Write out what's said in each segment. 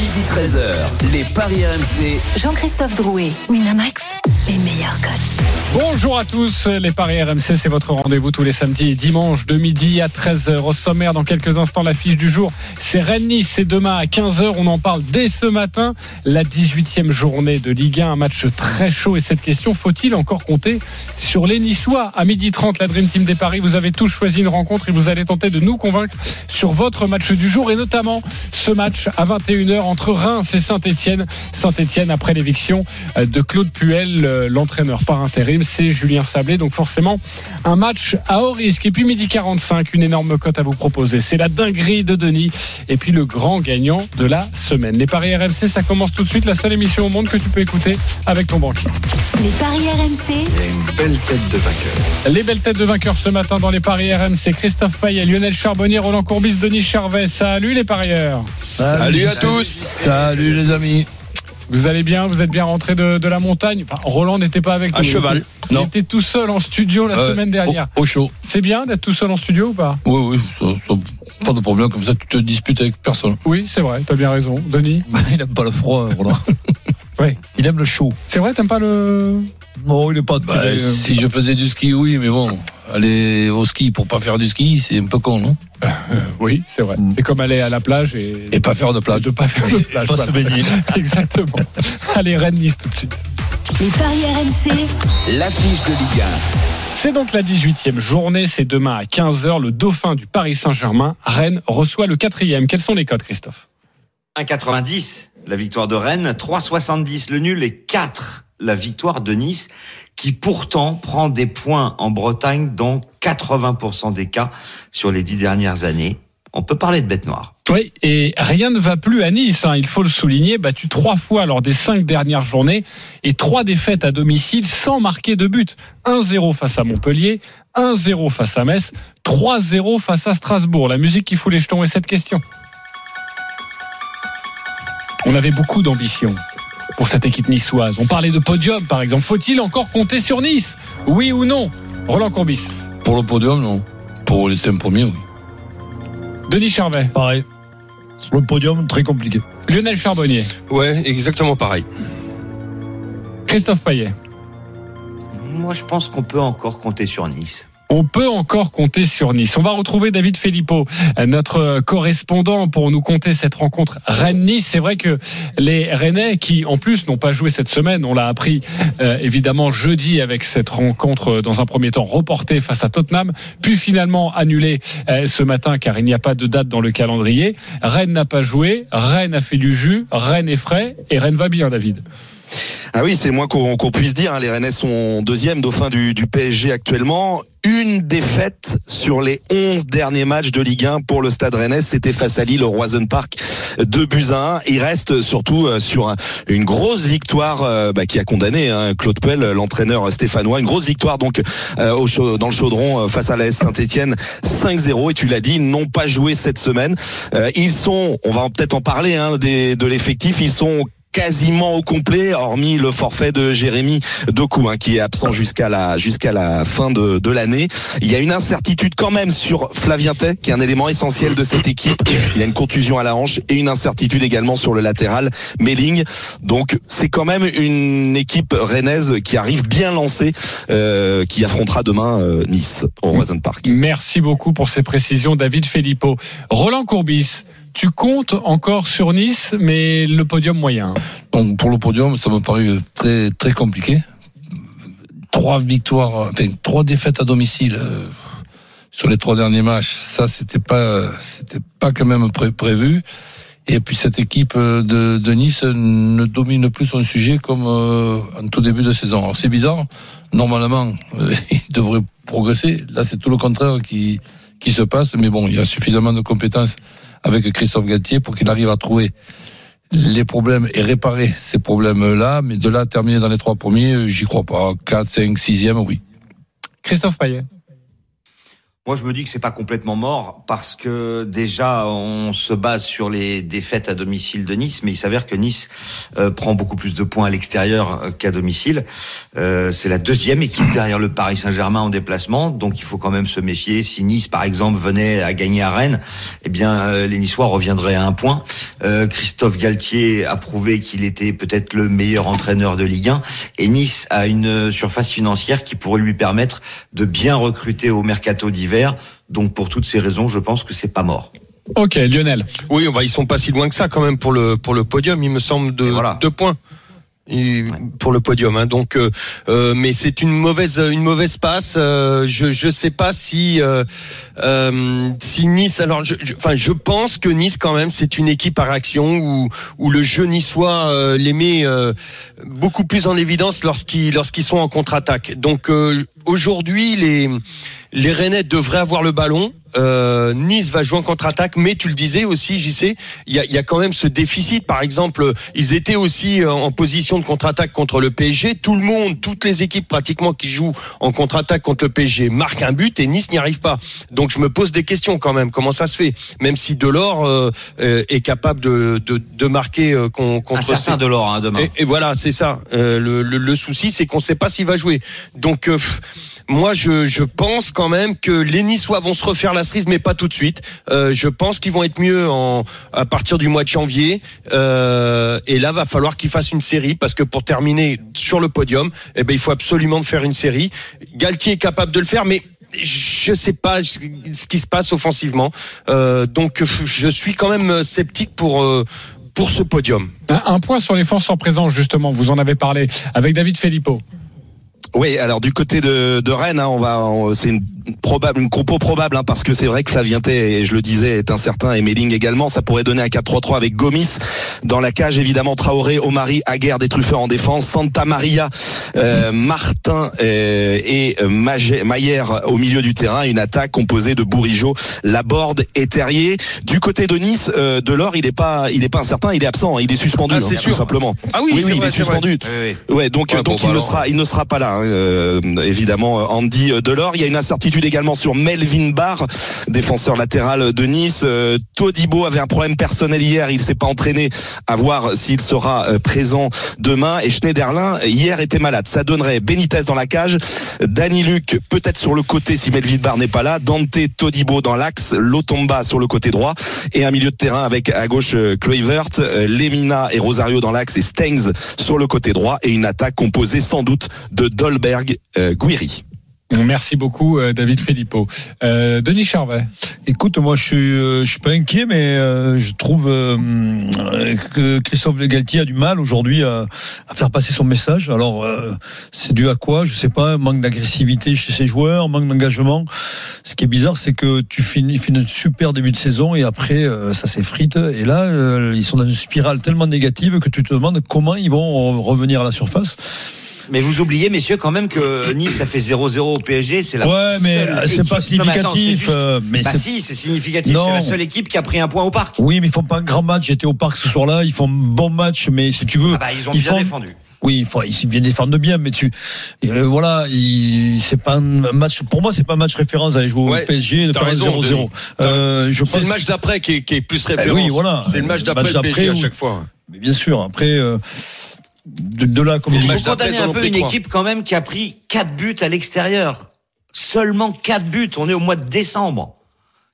Midi 13h, les Paris RMC. Jean-Christophe Drouet, Winamax, les meilleurs codes. Bonjour à tous, les Paris RMC, c'est votre rendez-vous tous les samedis et dimanches de midi à 13h. Au sommaire, dans quelques instants, l'affiche du jour, c'est Rennes-Nice, c'est demain à 15h. On en parle dès ce matin, la 18e journée de Ligue 1, un match très chaud. Et cette question, faut-il encore compter sur les Niçois À midi 30, la Dream Team des Paris, vous avez tous choisi une rencontre et vous allez tenter de nous convaincre sur votre match du jour et notamment ce match à 21h entre Reims et Saint-Etienne. Saint-Etienne après l'éviction de Claude Puel, l'entraîneur par intérim c'est Julien Sablé. Donc forcément, un match à haut risque. Et puis midi 45, une énorme cote à vous proposer. C'est la dinguerie de Denis. Et puis le grand gagnant de la semaine. Les paris RMC, ça commence tout de suite. La seule émission au monde que tu peux écouter avec ton banquier. Les paris RMC. Il y a une belle tête de vainqueur. Les belles têtes de vainqueurs ce matin dans les paris RMC. Christophe Payet, Lionel Charbonnier, Roland Courbis, Denis Charvet. Salut les parieurs. Salut, à tous. Salut les amis. Vous allez bien Vous êtes bien rentré de, de la montagne? Enfin, Roland n'était pas avec À nous. cheval. Il Non. était tout seul en studio la Euh, semaine dernière. Au, au chaud. C'est bien d'être tout seul en studio ou pas? Oui, oui, ça, ça- pas de problème. Comme ça, tu te disputes avec personne. Oui, c'est vrai, t'as bien raison. Denis? Il aime pas le froid, Roland. Ouais. Il aime le chaud. C'est vrai, t'aimes pas le. Non, il est pas. Bah, très- si je faisais du ski, oui, mais bon, aller au ski pour pas faire du ski, c'est un peu con, non? Oui, c'est vrai. Mm. C'est comme aller à la plage et. Et pas faire de plage. de pas faire de plage. pas se baigner. Exactement. Allez, Rennes Nice tout de suite. Les paris RMC. L'affiche de Ligue C'est donc la 18e journée, c'est demain à 15h. Le dauphin du Paris Saint-Germain, Rennes, reçoit le quatrième. Quels sont les codes, Christophe? 1,90 la victoire de Rennes, 3,70 le nul et 4 la victoire de Nice, qui pourtant prend des points en Bretagne dans 80% des cas sur les dix dernières années. On peut parler de bête noire. Oui, et rien ne va plus à Nice, hein, il faut le souligner, battu trois fois lors des cinq dernières journées et trois défaites à domicile sans marquer de but. 1-0 face à Montpellier, 1-0 face à Metz, 3-0 face à Strasbourg. La musique qui fout les jetons est cette question. On avait beaucoup d'ambition pour cette équipe niçoise. On parlait de podium, par exemple. Faut-il encore compter sur Nice? Oui ou non? Roland Courbis. Pour le podium, non. Pour les cinq premiers, oui. Denis Charvet. Pareil. Sur le podium, très compliqué. Lionel Charbonnier. Ouais, exactement pareil. Christophe Payet. Moi, je pense qu'on peut encore compter sur Nice. On peut encore compter sur Nice. On va retrouver David Filippo, notre correspondant, pour nous compter cette rencontre Rennes-Nice. C'est vrai que les Rennais, qui en plus n'ont pas joué cette semaine, on l'a appris euh, évidemment jeudi avec cette rencontre euh, dans un premier temps reportée face à Tottenham, puis finalement annulée euh, ce matin car il n'y a pas de date dans le calendrier. Rennes n'a pas joué, Rennes a fait du jus, Rennes est frais et Rennes va bien, David. Ah oui, c'est le moins qu'on puisse dire. hein. Les Rennais sont deuxième dauphin du, du PSG actuellement. Une défaite sur les 11 derniers matchs de Ligue 1 pour le Stade Rennais. C'était face à Lille au Roison Park, 2 buts à 1. Il reste surtout euh, sur un- une grosse victoire euh, bah, qui a condamné hein, Claude Puel, l'entraîneur stéphanois. Une grosse victoire donc euh, dans le chaudron face à la Saint-Etienne 5-0. Et tu l'as dit, ils n'ont pas joué cette semaine. Ils sont, on va peut-être en parler hein, de l'effectif, ils sont quasiment au complet, hormis le forfait de Jérémy Doku, hein, qui est absent jusqu'à la jusqu'à la fin de, l'année. Il y a une incertitude quand même sur Flavien Tay, qui est un élément essentiel de cette équipe. Il a une contusion à la hanche et une incertitude également sur le latéral Melling. Donc c'est quand même une équipe rennaise qui arrive bien lancée, euh, qui affrontera demain euh, Nice au Roison Park. Merci beaucoup pour ces précisions, David Filippo. Roland Courbis, tu comptes encore sur Nice, mais le podium moyen. Donc pour le podium, ça me paraît très très compliqué. Trois victoires, enfin trois défaites à domicile euh, sur les trois derniers matchs. Ça, c'était pas c'était pas quand même pré- prévu. Et puis cette équipe euh, de, Nice ne domine plus son sujet comme euh, en tout début de saison. Alors c'est bizarre. Normalement, il devrait progresser. Là, c'est tout le contraire qui qui se passe. Mais bon, il y a suffisamment de compétences avec Christophe Galtier pour qu'il arrive à trouver les problèmes et réparer ces problèmes-là, mais de là à terminer dans les trois premiers, euh, j'y crois pas. 4, 5, 6e, oui. Christophe Payet. Moi, je me dis que c'est pas complètement mort parce que déjà on se base sur les défaites à domicile de Nice, mais il s'avère que Nice euh, prend beaucoup plus de points à l'extérieur euh, qu'à domicile. Euh, c'est la deuxième équipe derrière le Paris Saint-Germain en déplacement, donc il faut quand même se méfier. Si Nice, par exemple, venait à gagner à Rennes, eh bien euh, les Niçois reviendraient à un point. Euh, Christophe Galtier a prouvé qu'il était peut-être le meilleur entraîneur de Ligue 1, et Nice a une surface financière qui pourrait lui permettre de bien recruter au mercato d'hiver donc pour toutes ces raisons, je pense que c'est pas mort. Ok, Lionel. Oui, bah, ils sont pas si loin que ça quand même pour le pour le podium. Il me semble de deux points pour le podium. Hein. Donc, euh, euh, mais c'est une mauvaise une mauvaise passe. Euh, je je sais pas si euh, euh si Nice. Alors, je, enfin, je, pense que Nice quand même c'est une équipe à réaction où où le jeu niçois les met beaucoup plus en évidence lorsqu'ils lorsqu'ils sont en contre-attaque. Donc aujourd'hui les les Rennais devraient avoir le ballon. Euh, nice va jouer en contre-attaque, mais tu le disais aussi, JC, il y a, y a, quand même ce déficit. Par exemple, ils étaient aussi euh, en position de contre-attaque contre le PSG. Tout le monde, toutes les équipes pratiquement qui jouent en contre-attaque contre le PSG marquent un but et Nice n'y arrive pas. Donc je me pose des questions quand même. Comment ça se fait? Même si Delors euh, euh est capable de, de, de marquer euh, contre certain Delors hein, demain. Et, et voilà, c'est ça. Le, le, le, souci, c'est qu'on ne sait pas s'il va jouer. Donc moi, je, pense quand même que les Niçois vont se refaire la cerise, mais pas tout de suite. Euh, je pense qu'ils vont être mieux à partir du mois de janvier. Euh, et là, va falloir qu'ils fassent une série parce que pour terminer sur le podium, eh ben, il faut absolument faire une série. Galtier est capable de le faire, mais je sais pas ce qui se passe offensivement. Euh, donc, je suis quand même sceptique pour. Pour ce podium. Un, un point sur les forces en présence, justement, vous en avez parlé avec David Filippo. Oui, alors du côté de, Rennes, hein, on va, c'est une probable, une compo probable, hein, parce que c'est vrai que Flavienté, et je le disais, est incertain, et Melling également. Ça pourrait donner un 4-3-3 avec Gomis dans la cage, évidemment Traoré, Omari, Aguerre, des truffeurs en défense, Santa Maria, euh, Martin euh, et Mayer au milieu du terrain. Une attaque composée de Bourigeau, Laborde et Terrier. Du côté de Nice, euh, Delors, il est pas, il est pas incertain, il est absent, hein, il est suspendu, ah, c'est hein, tout simplement. Ah oui, oui, oui il est suspendu. Ouais, donc donc il ne sera, il ne sera pas là. Hein, euh, évidemment, Andy Delors. Il y a une incertitude également sur Melvin Barr, défenseur latéral de Nice. Euh, Todibo avait un problème personnel hier, il s'est pas entraîné à voir s'il sera euh, présent demain. Et Schneiderlin, hier, était malade. Ça donnerait Benitez dans la cage, Danny Luc peut-être sur le côté si Melvin Barr n'est pas là, Dante Todibo dans l'axe, Lotomba sur le côté droit et un milieu de terrain avec à gauche Kluivert, Lemina et Rosario dans l'axe et Stengs sur le côté droit et une attaque composée sans doute de Dolberg, Guiri. Merci beaucoup, euh, David Filippo. Euh, Denis Charvet. Écoute, moi, je suis, euh, je suis pas inquiet, mais euh, je trouve que Christophe Galtier a du mal aujourd'hui à, à, faire passer son message. Alors, c'est dû à quoi? Je sais pas. Manque d'agressivité chez ses joueurs, manque d'engagement. Ce qui est bizarre, c'est que tu finis, finis un super début de saison et après, ça s'effrite. Et là, ils sont dans une spirale tellement négative que tu te demandes comment ils vont revenir à la surface. Mais vous oubliez, messieurs, quand même que Nice a fait 0-0 au PSG. C'est la ouais, mais c'est pas significatif. Non, mais, attends, bah si, c'est significatif. C'est la seule équipe qui a pris un point au parc. Oui, mais ils font pas un grand match. J'étais au parc ce soir-là. Ils font un bon match, mais si tu veux. Ah bah, ils ont bien défendu. Oui, ils viennent défendre bien, mais tu, euh, voilà, c'est pas un match. Pour moi, c'est pas un match référence à aller jouer au PSG de faire 0-0. Euh, c'est le match d'après qui, qui, est plus eh référence. oui, voilà. C'est le match d'après le PSG à chaque fois. Mais bien sûr, après. Euh, de, de là, comme il faut condamner un peu une équipe quand même qui a pris 4 buts à l'extérieur. Seulement 4 buts. On est au mois de décembre.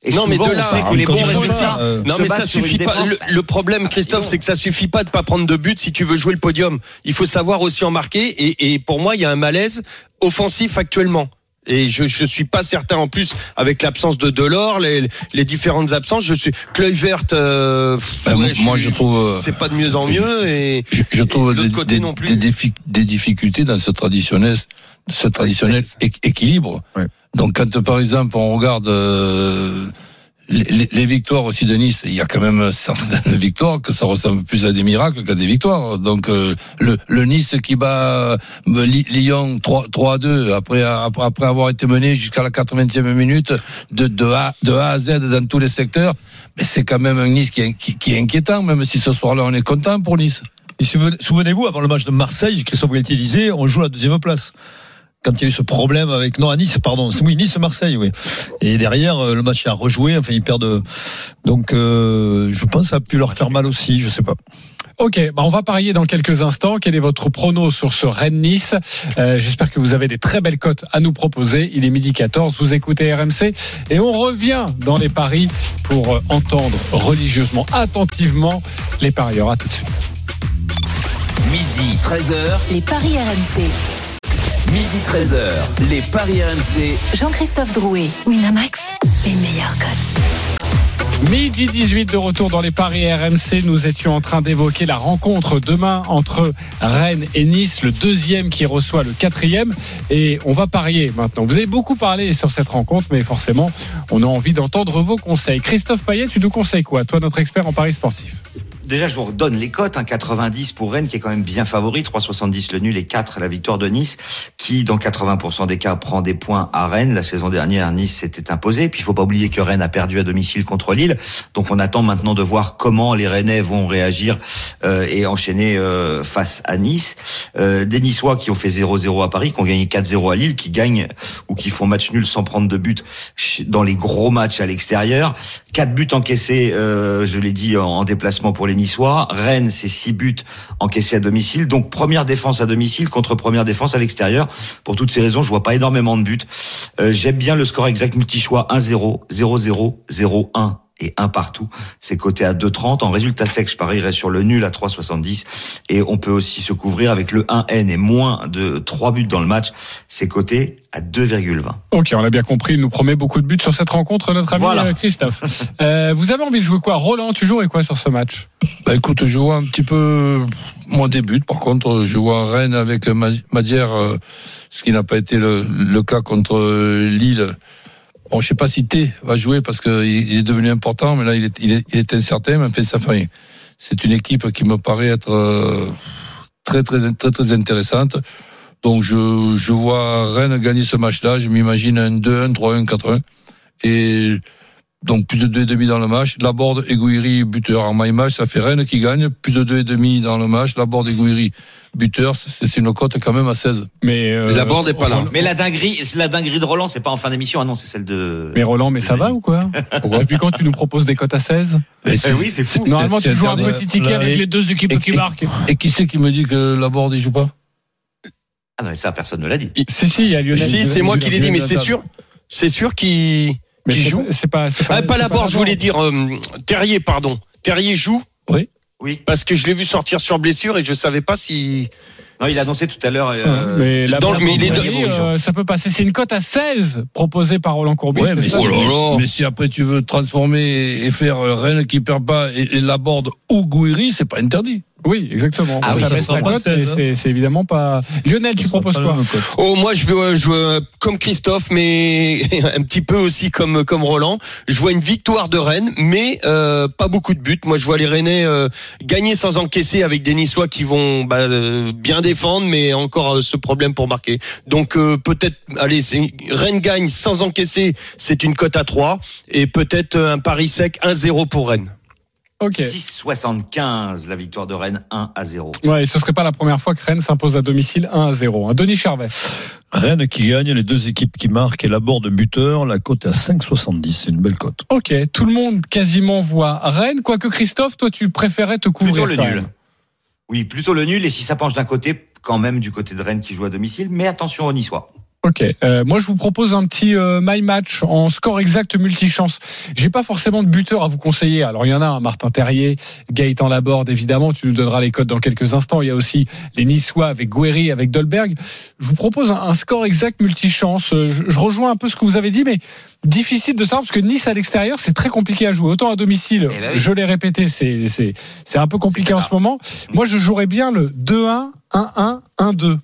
Et non, mais de là, que les bons résultats euh, non, mais ça suffit pas. Le, problème, Christophe, c'est que ça suffit pas de pas prendre de but si tu veux jouer le podium. Il faut savoir aussi en marquer. Et, et pour moi, il y a un malaise offensif actuellement. Et je je suis pas certain en plus avec l'absence de Delors, les, les différentes absences. Je suis Kluivert. Euh, ben, moi, je, trouve euh, c'est pas de mieux en mieux et je, je trouve des, côté non plus. Des, des, difficultés dans ce traditionnel, ce traditionnel équilibre. Ouais. Donc quand par exemple on regarde euh, les, victoires aussi de Nice, il y a quand même certaines victoires que ça ressemble plus à des miracles qu'à des victoires. Donc euh, le, Nice qui bat euh, Lyon 3, 3 à 2 après, avoir été mené jusqu'à la 80e minute de, a, à Z dans tous les secteurs, c'est quand même un Nice qui est, qui, qui est inquiétant, même si ce soir-là on est content pour Nice. Souvenez-vous, avant le match de Marseille, Christophe Galtier disait, on joue la deuxième place. Quand il y a eu ce problème avec non à Nice pardon oui Nice Marseille oui et derrière euh, le match a rejoué enfin ils perdent donc euh, je pense que ça a pu leur faire mal aussi je sais pas Ok, bah on va parier dans quelques instants. Quel est votre prono sur ce Rennes-Nice euh, J'espère que vous avez des très belles cotes à nous proposer. Il est midi 14, vous écoutez RMC et on revient dans les paris pour entendre religieusement, attentivement les parieurs. À tout de suite. Midi 13h. Les paris RMC. Midi 13h. Les paris RMC. Jean-Christophe Drouet, Winamax, les meilleurs cotes. Midi 18 de retour dans les paris RMC. Nous étions en train d'évoquer la rencontre demain entre Rennes et Nice, le deuxième qui reçoit le quatrième. Et on va parier maintenant. Vous avez beaucoup parlé sur cette rencontre, mais forcément, on a envie d'entendre vos conseils. Christophe Payet, tu nous conseilles quoi? Toi, notre expert en paris sportif. Déjà, je vous redonne les cotes. 1,90 pour Rennes, qui est quand même bien favori. 3,70 le nul et 4 la victoire de Nice, qui, dans 80% des cas, prend des points à Rennes. La saison dernière, Nice s'était imposé. Puis, il faut pas oublier que Rennes a perdu à domicile contre Lille. Donc, on attend maintenant de voir comment les Rennais vont réagir euh, et enchaîner euh, face à Nice. Euh, des Niçois qui ont fait 0-0 à Paris, qui ont gagné 4-0 à Lille, qui gagnent ou qui font match nul sans prendre de but dans les gros matchs à l'extérieur. 4 buts encaissés, euh, je l'ai dit, en déplacement pour les Rennes, c'est 6 buts encaissés à domicile. Donc première défense à domicile contre première défense à l'extérieur. Pour toutes ces raisons, je vois pas énormément de buts. Euh, J'aime bien le score exact multi-choix 1-0, 0-0, 0-1 et un partout. C'est coté à 2,30. En résultat sec, je parierais sur le nul à 3,70. Et on peut aussi se couvrir avec le 1N et moins de 3 buts dans le match. C'est coté à 2,20. Ok, on l'a bien compris. Il nous promet beaucoup de buts sur cette rencontre, notre ami Voilà. euh, Christophe. Euh, vous avez envie de jouer quoi? Roland, tu jouerais quoi sur ce match? Bah écoute, je vois un petit peu moins des buts. Par contre, je vois Rennes avec Ma- Madière, euh, ce qui n'a pas été le, le cas contre euh, Lille. Bon, je sais pas si T va jouer parce qu'il il est devenu important, mais là il est, il est, il est incertain. Mais fait, ça fait rien. C'est une équipe qui me paraît être euh, très très très très intéressante. Donc je, je vois Rennes gagner ce match-là. Je m'imagine un 2-1, 3-1, 4-1. Et donc plus de 2,5 dans le match. Laborde et Gouiri, buteur en my match, ça fait Rennes qui gagne. Plus de 2,5 dans le match. Laborde et Gouiri, buteur, c'est une cote quand même à 16. Mais euh, La Borde est pas là. Mais la dinguerie, la dinguerie de Roland, c'est pas en fin d'émission. Ah non, c'est celle de. Mais Roland, mais ça va ou quoi? Depuis quand tu nous proposes des cotes à 16 Mais Eh c'est- oui, c'est fou. Normalement, tu joues un petit ticket Là, avec et- les deux équipes et- qui et- marquent. Et qui c'est qui me dit que Laborde il joue pas? Ah non, mais ça, personne ne l'a dit. Si, si, il y a Lionel. Si, c'est moi qui l'ai dit, mais c'est sûr. C'est sûr qu'il Mais c'est joue. pas- C'est pas. c'est Ah, pas la Borde, je voulais dire euh, Terrier, pardon. Terrier joue Oui. parce que je l'ai vu sortir sur blessure et je savais pas si. Non, il a annoncé tout à l'heure. euh, Mais la dans Borde, le- mais euh, ça peut passer. C'est une cote à 16 proposée par Roland Courbis. Ouais, mais, ça Oh là là. mais si après tu veux transformer et faire Rennes qui perd pas et, et Laborde ou Gouiri, c'est pas interdit. Oui, exactement. Ah oui, ça ça baisse sera la cote, 16, mais c'est c'est évidemment pas. Lionel, tu Ça sera proposes quoi. Oh, moi, je veux jouer euh, comme Christophe, mais un petit peu aussi comme comme Roland. Je vois une victoire de Rennes, mais euh, pas beaucoup de buts. Moi, je vois les Rennais euh, gagner sans encaisser avec des Niçois qui vont bah, euh, bien défendre, mais encore euh, ce problème pour marquer. Donc euh, peut-être, allez, c'est- Rennes gagne sans encaisser, c'est une cote à 3 et peut-être euh, un pari sec 1-0 pour Rennes. Ok. 6,75 la victoire de Rennes 1 à 0. Ouais, et ce serait pas la première fois que Rennes s'impose à domicile 1 à 0. hein. Denis Charvet. Rennes qui gagne, les deux équipes qui marquent et la Borde buteur, la cote est à 5,70, c'est une belle cote. Ok, tout le monde quasiment voit Rennes, quoique Christophe, toi tu préférais te couvrir. Plutôt le nul. même. Oui, plutôt le nul. Et si ça penche d'un côté, quand même du côté de Rennes qui joue à domicile. Mais attention aux Niçois. Ok, euh, moi je vous propose un petit euh, my match en score exact multichance. J'ai pas forcément de buteur à vous conseiller. Alors il y en a un, Martin Terrier, Gaëtan Laborde, évidemment, tu nous donneras les codes dans quelques instants. Il y a aussi les Niçois avec Guéry, avec Dolberg. Je vous propose un, un score exact multichance. Euh, Je, je rejoins un peu ce que vous avez dit, mais difficile de savoir parce que Nice à l'extérieur c'est très compliqué à jouer. Autant à domicile, Eh ben oui. je l'ai répété, c'est c'est c'est un peu compliqué en ce moment. Moi je jouerais bien le 2-1, 1-1, 1-2.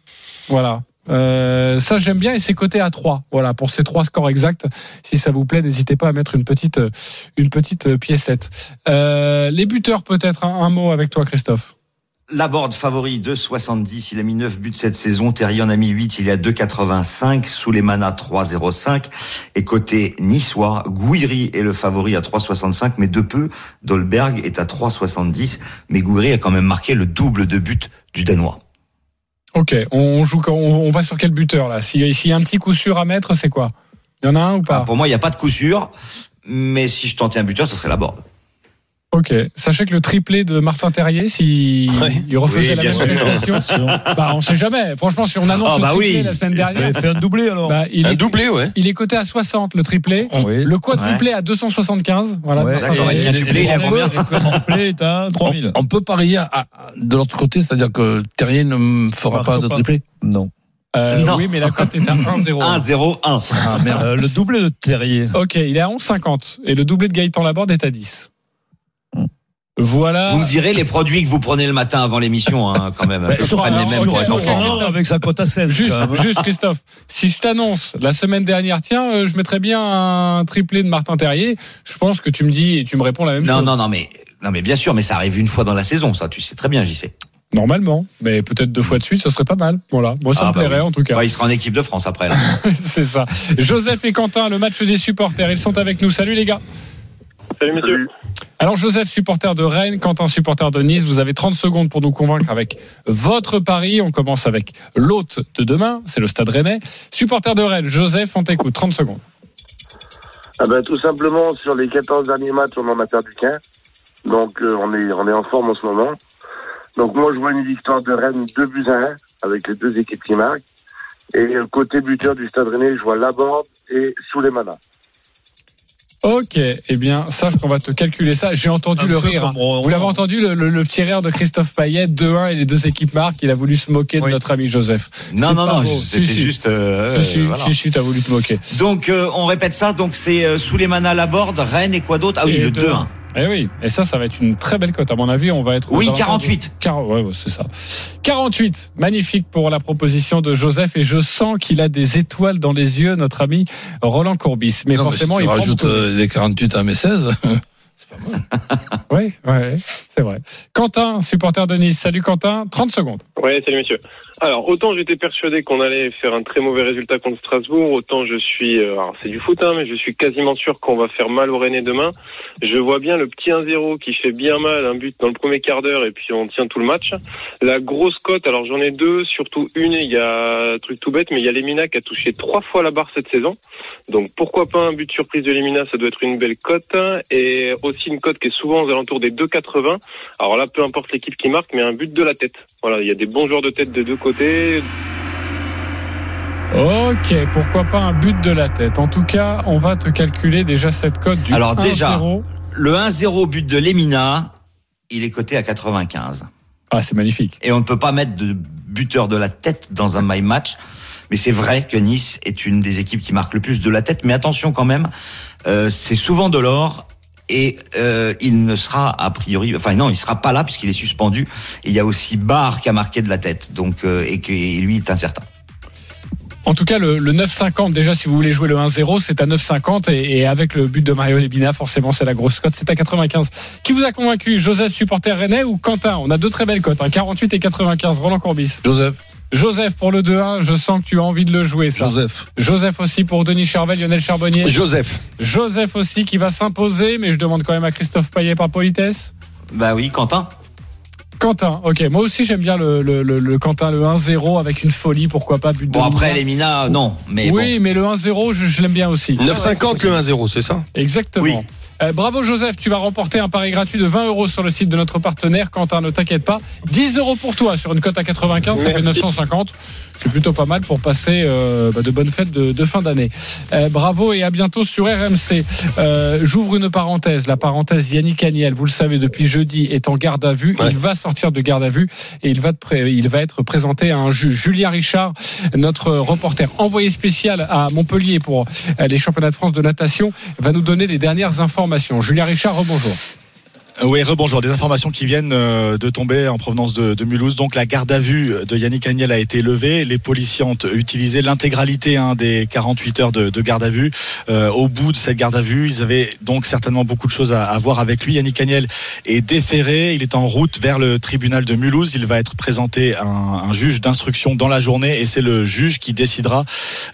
Voilà. Euh, ça j'aime bien et c'est coté à 3. Voilà pour ces trois scores exacts. Si ça vous plaît, n'hésitez pas à mettre une petite euh, une petite euh, piécette. Euh, les buteurs peut-être un, mot avec toi Christophe. Laborde favori 2,70. Il a mis 9 buts cette saison. Terrier en a mis 8. Il est à 2,85. Souleymana 3,05. Et côté niçois, Gouiri est le favori à 3,65. Mais de peu, Dolberg est à 3,70. Mais Gouiri a quand même marqué le double de buts du Danois. Ok, on, joue, on, va sur quel buteur là? S'il s'il y a un petit coup sûr à mettre, c'est quoi? Il y en a un ou pas? Ah, pour moi, il n'y a pas de coup sûr. Mais si je tentais un buteur, ce serait la Borde. Ok. Sachez que le triplé de Martin Terrier, s'il il refaisait Oui, la prestation, bah on sait jamais. Franchement, si on annonce le bah triplé oui. la semaine Il dernière, avait fait un doublé alors. bah, il, Un est, doublé, ouais. il est coté à 60 le triplé, Oui. le quadruplé à 275. Voilà. Ouais. D'accord, avec un et- il à On, 3000. on peut parier à- à- de l'autre côté, c'est-à-dire que Terrier ne me fera pas de triplé? Non. Euh, Non. oui, mais la cote est à 1-0. 1-0-1. Ah merde. Euh, le doublé de Terrier. Ok, il est à 11,50 et le doublé de Gaëtan Laborde est à 10. Voilà. Vous me direz les produits que vous prenez le matin avant l'émission, hein, quand même. Bah, je prenne les mêmes pour être en ok, forme. non, avec sa cote à 16. Juste, même. juste Christophe, si je t'annonce la semaine dernière, tiens, euh, je mettrais bien un triplé de Martin Terrier, je pense que tu me dis et tu me réponds la même Non, chose. non, non, mais, non, mais bien sûr, mais ça arrive une fois dans la saison, ça, tu sais très bien, j'y sais. Normalement, mais peut-être deux fois de suite, ce serait pas mal. Voilà, moi ça Ah, me bah plairait oui. en tout cas. Ouais, il sera en équipe de France après, là. C'est ça. Joseph et Quentin, le match des supporters, ils sont avec nous. Salut les gars. Salut messieurs. Alors Joseph, supporter de Rennes, Quentin, supporter de Nice, vous avez 30 secondes pour nous convaincre avec votre pari. On commence avec l'hôte de demain, c'est le Stade Rennais. Supporter de Rennes, Joseph, on t'écoute, 30 secondes. Ah ben, tout simplement, sur les 14 derniers matchs, on en a perdu qu'un. Donc, euh, on, est, on est en forme en ce moment. Donc, moi, je vois une victoire de Rennes 2 buts à 1, avec les deux équipes qui marquent. Et euh, côté buteur du Stade Rennais, je vois Laborde et Souleymana. Ok, eh bien, sache qu'on va te calculer ça. J'ai entendu Un le rire. hein. Vous l'avez entendu, le, le- le petit rire de Christophe Payet, 2-1 et les deux équipes marquent. Il a voulu se moquer de Oui. notre ami Joseph. Non, non, non, c'était Si, juste. euh, Si, si, voilà. si, si, t'as voulu te moquer. Donc, euh, on répète ça. Donc, c'est euh, Souleymana Laborde, Rennes et quoi d'autre? Ah oui, Et le 2-1. 2-1. Eh oui, et ça, ça va être une très belle cote. À mon avis, on va être. Oui, alentours 48. de- Quar- ouais, ouais, c'est ça. 48. Magnifique pour la proposition de Joseph. Et je sens qu'il a des étoiles dans les yeux, notre ami Roland Courbis. Mais Non, forcément, si il tu de euh, les 48 à mes 16. c'est pas mal. Oui, ouais, c'est vrai. Quentin, supporter de Nice. Salut Quentin, 30 secondes. Ouais, salut messieurs. Alors, autant j'étais persuadé qu'on allait faire un très mauvais résultat contre Strasbourg, autant je suis, euh, alors c'est du foot, hein, mais je suis quasiment sûr qu'on va faire mal au Rennais demain. Je vois bien le petit 1-0 qui fait bien mal, un but dans le premier quart d'heure et puis on tient tout le match. La grosse cote, alors j'en ai deux, surtout une, il y a un truc tout bête, mais il y a Lemina qui a touché trois fois la barre cette saison. Donc pourquoi pas un but surprise de Lemina, ça doit être une belle cote. Et aussi une cote qui est souvent aux alentours des 2,80. Alors là, peu importe l'équipe qui marque, mais un but de la tête. Voilà, il y a des bons joueurs de tête des deux côtés. Ok, pourquoi pas un but de la tête. En tout cas, on va te calculer déjà cette cote du Alors, déjà, 1-0. Le 1-0 but de Lemina, il est coté à 95. Ah, c'est magnifique. Et on ne peut pas mettre de buteur de la tête dans un my match. Mais c'est vrai que Nice est une des équipes qui marque le plus de la tête. Mais attention quand même, euh, c'est souvent de l'or. Et euh, il ne sera a priori, enfin non, il sera pas là puisqu'il est suspendu. Et il y a aussi Barre qui a marqué de la tête, donc euh, et que et lui est incertain. En tout cas, le, le 9,50, déjà, si vous voulez jouer le 1-0, c'est à 9,50. Et, et avec le but de Mario Lebina, forcément, c'est la grosse cote. C'est à 95. Qui vous a convaincu Joseph, supporter rennais ou Quentin? On a deux très belles cotes, hein, 48 et 95. Roland Courbis. Joseph. Joseph pour le 2-1, je sens que tu as envie de le jouer, ça. Joseph. Joseph aussi pour Denis Charvel, Lionel Charbonnier. Joseph. Joseph aussi qui va s'imposer, mais je demande quand même à Christophe Payet par politesse. Bah oui, Quentin. Quentin, ok. Moi aussi, j'aime bien le, le, le, le Quentin, le 1-0 avec une folie, pourquoi pas, but de Bon après Lemina. Lemina, non, mais oui, mais le 1-0, je, je l'aime bien aussi. 9,50 le 1-0, c'est ça? Exactement. Oui. Euh, bravo Joseph, tu vas remporter un pari gratuit de 20 euros sur le site de notre partenaire. Quentin, ne t'inquiète pas. 10 euros pour toi sur une cote à 95, ça fait 950. C'est plutôt pas mal pour passer euh, bah, de bonnes fêtes de, de fin d'année. Euh, bravo et à bientôt sur RMC. Euh, J'ouvre une parenthèse. La parenthèse Yannick Agnel, vous le savez, depuis jeudi est en garde à vue. Ouais. Il va sortir de garde à vue et il va, il va être présenté à un juge. Julien Richard, notre reporter envoyé spécial à Montpellier pour euh, les championnats de France de natation, va nous donner les dernières informations. Julien Richard, rebonjour. Euh, Oui, rebonjour. Des informations qui viennent euh, de tomber en provenance de, de Mulhouse. Donc la garde à vue de Yannick Agnel a été levée. Les policiers ont utilisé l'intégralité hein, des 48 heures de, de garde à vue. Euh, au bout de cette garde à vue, ils avaient donc certainement beaucoup de choses à, à voir avec lui. Yannick Agnel est déféré. Il est en route vers le tribunal de Mulhouse. Il va être présenté à un, un juge d'instruction dans la journée et c'est le juge qui décidera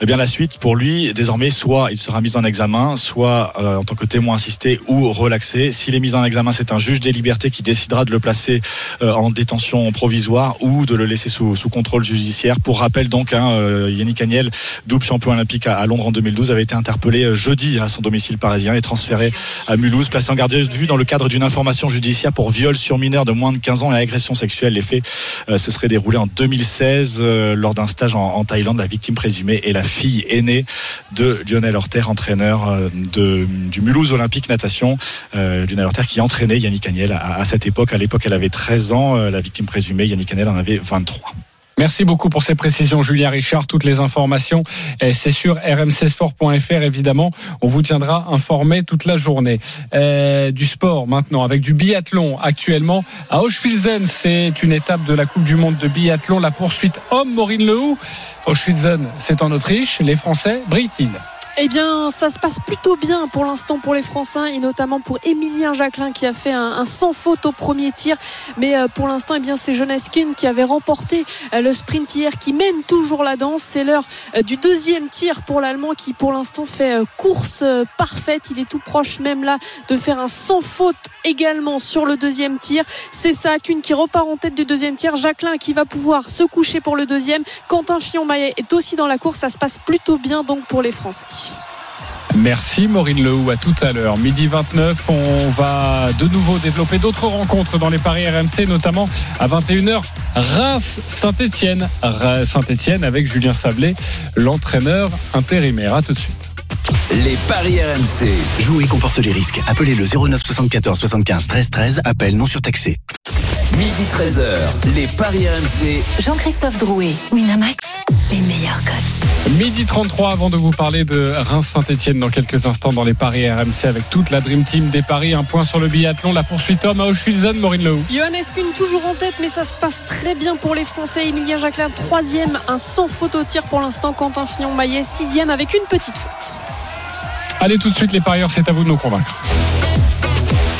eh bien la suite pour lui. Désormais, soit il sera mis en examen, soit euh, en tant que témoin assisté ou relaxé. S'il est mis en examen, c'est un juge des libertés qui décidera de le placer euh, en détention provisoire ou de le laisser sous, contrôle judiciaire. Pour rappel, donc, hein, euh, Yannick Agnel, double champion olympique à, Londres en 2012, avait été interpellé euh, jeudi à son domicile parisien et transféré à Mulhouse, placé en garde à vue dans le cadre d'une information judiciaire pour viol sur mineur de moins de 15 ans et agression sexuelle. Les faits se seraient déroulés en 2016 euh, lors d'un stage en, Thaïlande. La victime présumée est la fille aînée de Lionel Horter, entraîneur du Mulhouse Olympique Natation. Lionel Horter qui entraînait Yannick Agnel à, cette époque. À l'époque, elle avait 13 ans. Euh, La victime présumée, Yannick Agnel, en avait 23. Merci beaucoup pour ces précisions, Julien Richard. Toutes les informations, eh, c'est sur rmcsport.fr, évidemment. On vous tiendra informé toute la journée. Euh, du sport maintenant, avec du biathlon actuellement. À Auschwitz, c'est une étape de la Coupe du Monde de biathlon. La poursuite homme, Maureen Lehou. Auschwitz, c'est en Autriche. Les Français brillent-ils? Eh bien, ça se passe plutôt bien pour l'instant pour les Français et notamment pour Émilien Jacquelin qui a fait un, sans faute au premier tir. Mais euh, pour l'instant, eh bien, c'est Joneskin qui avait remporté euh, le sprint hier, qui mène toujours la danse. C'est l'heure euh, du deuxième tir pour l'Allemand qui, pour l'instant, fait course parfaite. Il est tout proche même là de faire un sans faute également sur le deuxième tir. C'est ça, Kuhn qui repart en tête du deuxième tir. Jacquelin qui va pouvoir se coucher pour le deuxième. Quentin Fillon-Maillet est aussi dans la course. Ça se passe plutôt bien donc pour les Français. Merci Maureen Lehou, à tout à l'heure. Midi 29, on va de nouveau développer d'autres rencontres dans les paris RMC, notamment à 21h, Reims-Saint-Etienne. Saint-Etienne avec Julien Sablé, l'entraîneur intérimaire. À tout de suite. Les paris RMC. Jouer comporte les risques. Appelez le 09 74 75 13 13. Appel non surtaxé. Midi 13h, les paris RMC. Jean-Christophe Drouet, Winamax, les meilleurs codes. Midi 33 avant de vous parler de Reims-Saint-Etienne dans quelques instants dans les paris RMC avec toute la Dream Team des paris. Un point sur le biathlon, la poursuite homme à Auschwitz, Maureen Lehou. Johannes Kuhn toujours en tête, mais ça se passe très bien pour les Français. Emilien Jacquelin, troisième, un sans faute au tir pour l'instant. Quentin Fillon-Maillet, sixième avec une petite faute. Allez tout de suite les parieurs, c'est à vous de nous convaincre.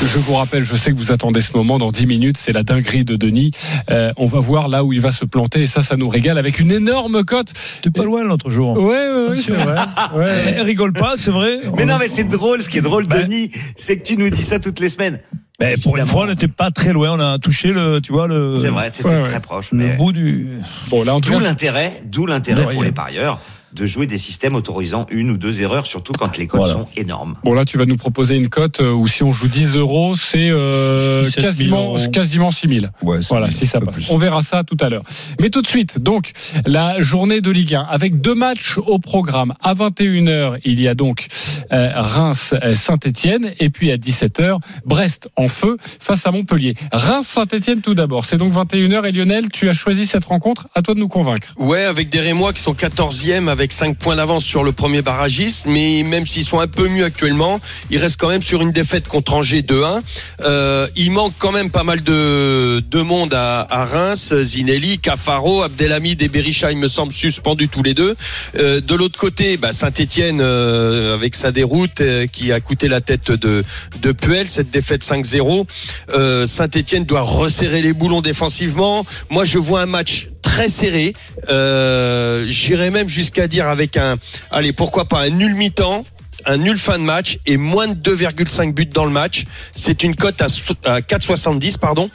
Je vous rappelle, je sais que vous attendez ce moment dans 10 minutes, c'est la dinguerie de Denis. Euh, on va voir là où il va se planter et ça, ça nous régale avec une énorme cote. T'es pas loin l'autre jour. Ouais, ouais, ouais c'est vrai. Ouais. Elle rigole pas, c'est vrai. Mais non, mais c'est drôle. Ce qui est drôle, Ben. Denis, c'est que tu nous dis ça toutes les semaines. Mais pour une fois, on n'était pas très loin. On a touché le, tu vois, le. C'est vrai, c'était Ouais, ouais. très proche. Le mais- bout du. Bon, là, en tout D'où l'intérêt, d'où l'intérêt pour rien. les parieurs de jouer des systèmes autorisant une ou deux erreurs, surtout quand les codes Voilà. sont énormes. Bon là tu vas nous proposer une cote euh, où si on joue 10 euros c'est euh, 17 000 quasiment quasiment 6 000. Ouais, c'est Voilà si ça passe. plus. On verra ça tout à l'heure. Mais tout de suite donc la journée de Ligue 1 avec deux matchs au programme. À 21h il y a donc euh, Reims Saint-Étienne et puis à 17h Brest en feu face à Montpellier. Reims Saint-Étienne tout d'abord. C'est donc 21h et Lionel tu as choisi cette rencontre. À toi de nous convaincre. Ouais, avec des Rémois qui sont 14e avec 5 points d'avance sur le premier barragiste, mais même s'ils sont un peu mieux actuellement, ils restent quand même sur une défaite contre Angers 2-1. Euh, il manque quand même pas mal de, de monde à, Reims, Zinelli, Cafaro, Abdelhamid et Berisha, il me semble, suspendus tous les deux. Euh, de l'autre côté, bah, Saint-Etienne avec sa déroute euh, qui a coûté la tête de, de Puel, cette défaite 5-0. Euh, Saint-Etienne doit resserrer les boulons défensivement. Moi, je vois un match très serré. Euh, J'irais même jusqu'à dire avec un, allez, pourquoi pas un nul mi-temps. Un nul fin de match et moins de 2,5 buts dans le match. C'est une cote à, so- à 4,70 pardon.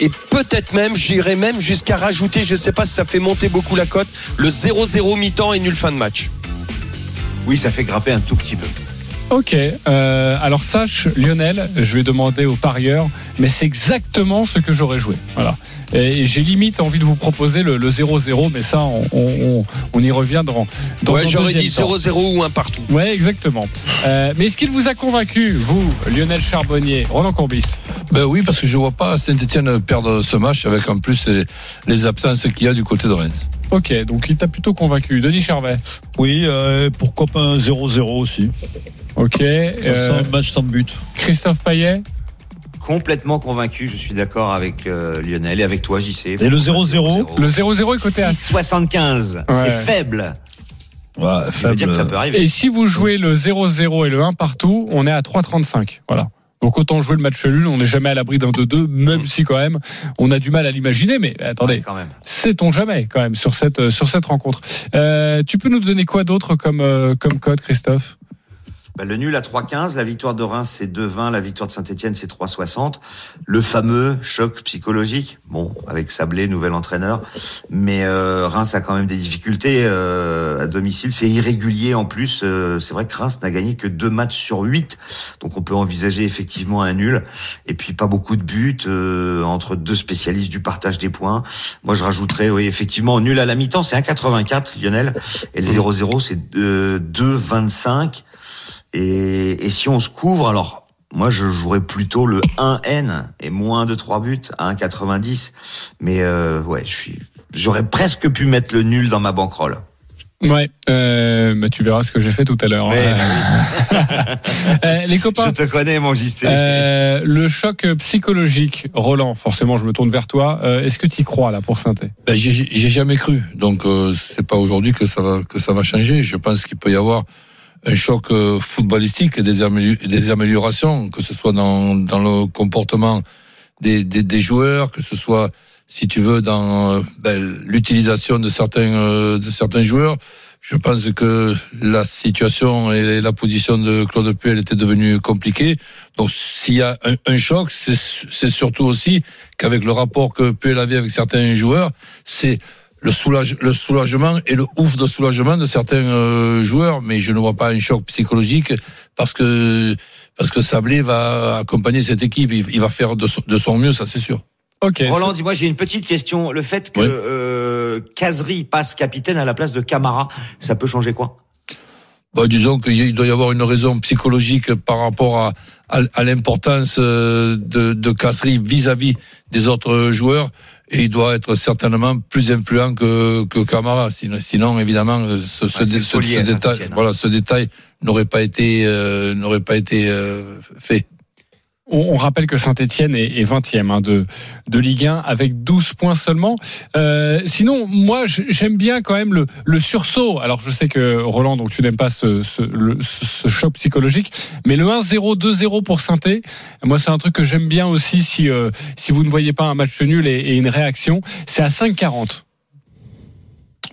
Et peut-être même, j'irais même jusqu'à rajouter, je sais pas si ça fait monter beaucoup la cote, le 0-0 mi-temps et nul fin de match. Oui, ça fait grimper un tout petit peu. Ok, euh, alors sache Lionel, je vais demander aux parieurs, mais c'est exactement ce que j'aurais joué. Voilà. Et j'ai limite envie de vous proposer le le 0-0, mais ça, on, on- on y revient dans, dans ouais, un j'aurais dit temps. 0-0 ou un partout. Ouais, exactement. Euh, mais est-ce qu'il vous a convaincu, vous, Lionel Charbonnier, Roland Courbis? Ben oui, parce que je vois pas Saint-Etienne perdre ce match avec en plus les, les absences qu'il y a du côté de Reims. Ok, donc il t'a plutôt convaincu. Denis Charvet Oui, euh, pourquoi pas un 0-0 aussi. Ok. Sans euh, match sans but. Christophe Payet Complètement convaincu, je suis d'accord avec euh, Lionel et avec toi, JC. Et le 0-0 Le 0-0 est coté à 6,75. Ouais. C'est faible. Ouais, Ce qui veut dire que ça peut arriver. Et si vous jouez le 0-0 et le 1 partout, on est à 3,35. Voilà. Donc autant jouer le match nul, on n'est jamais à l'abri d'un 2-2, même si quand même on a du mal à l'imaginer, mais attendez, Ouais, quand même. sait-on jamais quand même sur cette, euh, sur cette rencontre. Euh, tu peux nous donner quoi d'autre comme, euh, comme code, Christophe? Bah, le nul à 3,15, la victoire de Reims c'est 2,20, la victoire de Saint-Etienne c'est 3,60. Le fameux choc psychologique, bon, avec Sablé, nouvel entraîneur, mais euh, Reims a quand même des difficultés euh, à domicile, c'est irrégulier en plus. Euh, c'est vrai que Reims n'a gagné que deux matchs sur 8, donc on peut envisager effectivement un nul. Et puis pas beaucoup de buts euh, entre deux spécialistes du partage des points. Moi je rajouterais, oui, effectivement, nul à la mi-temps, c'est 1,84 Lionel, et le 0-0 c'est 2,25. Et, et si on se couvre, alors moi je jouerais plutôt le 1N et moins de 3 buts à 1,90. Mais euh, ouais, je suis, j'aurais presque pu mettre le nul dans ma banquerolle. Ouais, euh, bah tu verras ce que j'ai fait tout à l'heure. euh, les copains. Je te connais, mon JC. Euh, le choc psychologique, Roland. Forcément, je me tourne vers toi. Euh, Est-ce que tu y crois là pour Sainté ben, J'ai jamais cru. Donc euh, c'est pas aujourd'hui que ça va que ça va changer. Je pense qu'il peut y avoir un choc euh, footballistique des, des améliorations, que ce soit dans, dans le comportement des, des, des joueurs, que ce soit, si tu veux, dans ben, l'utilisation de certains, euh, de certains joueurs. Je pense que la situation et la position de Claude Puel était devenue compliquée. Donc, s'il y a un, un choc, c'est surtout aussi qu'avec le rapport que Puel avait avec certains joueurs, c'est le, soulage, le soulagement et le ouf de soulagement de certains euh, joueurs, mais je ne vois pas un choc psychologique parce que parce que Sablé va accompagner cette équipe, il, il va faire de, de, son mieux, ça c'est sûr. Okay, Roland, dis-moi, j'ai une petite question. Le fait que ouais. euh, Kazri passe capitaine à la place de Camara, ça peut changer quoi? Bah, disons qu'il doit y avoir une raison psychologique par rapport à, à, à l'importance euh, de, de Kazri vis-à-vis des autres joueurs et il doit être certainement plus influent que, que Camara. Sinon, sinon évidemment, ce, ce, ouais, ce, ce détail, voilà, ce détail n'aurait pas été euh, n'aurait pas été euh, fait. On, rappelle que Saint-Etienne est, 20e hein, de, de Ligue 1 avec 12 points seulement. Euh, sinon, moi, j'aime bien quand même le, le, sursaut. Alors, je sais que Roland, donc tu n'aimes pas ce, ce, choc psychologique, mais le 1-0, 2-0 pour saint moi, c'est un truc que j'aime bien aussi si, euh, si vous ne voyez pas un match nul et, une réaction. C'est à 5-40.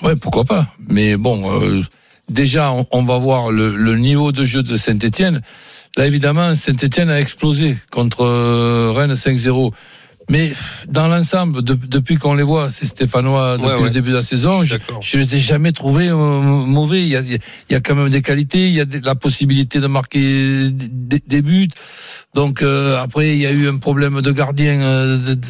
Ouais, pourquoi pas. Mais bon, euh, déjà, on, on, va voir le, le niveau de jeu de Saint-Etienne. Là, évidemment, Saint-Etienne a explosé contre Rennes 5-0. Mais dans l'ensemble, de, depuis qu'on les voit, ces Stéphanois, depuis ouais, ouais. le début de la saison, je ne les ai jamais trouvés euh, mauvais. Il y, a, il y, a, quand même des qualités, il y a de, la possibilité de marquer des, des buts. Donc euh, après, il y a eu un problème de gardien. Euh, de,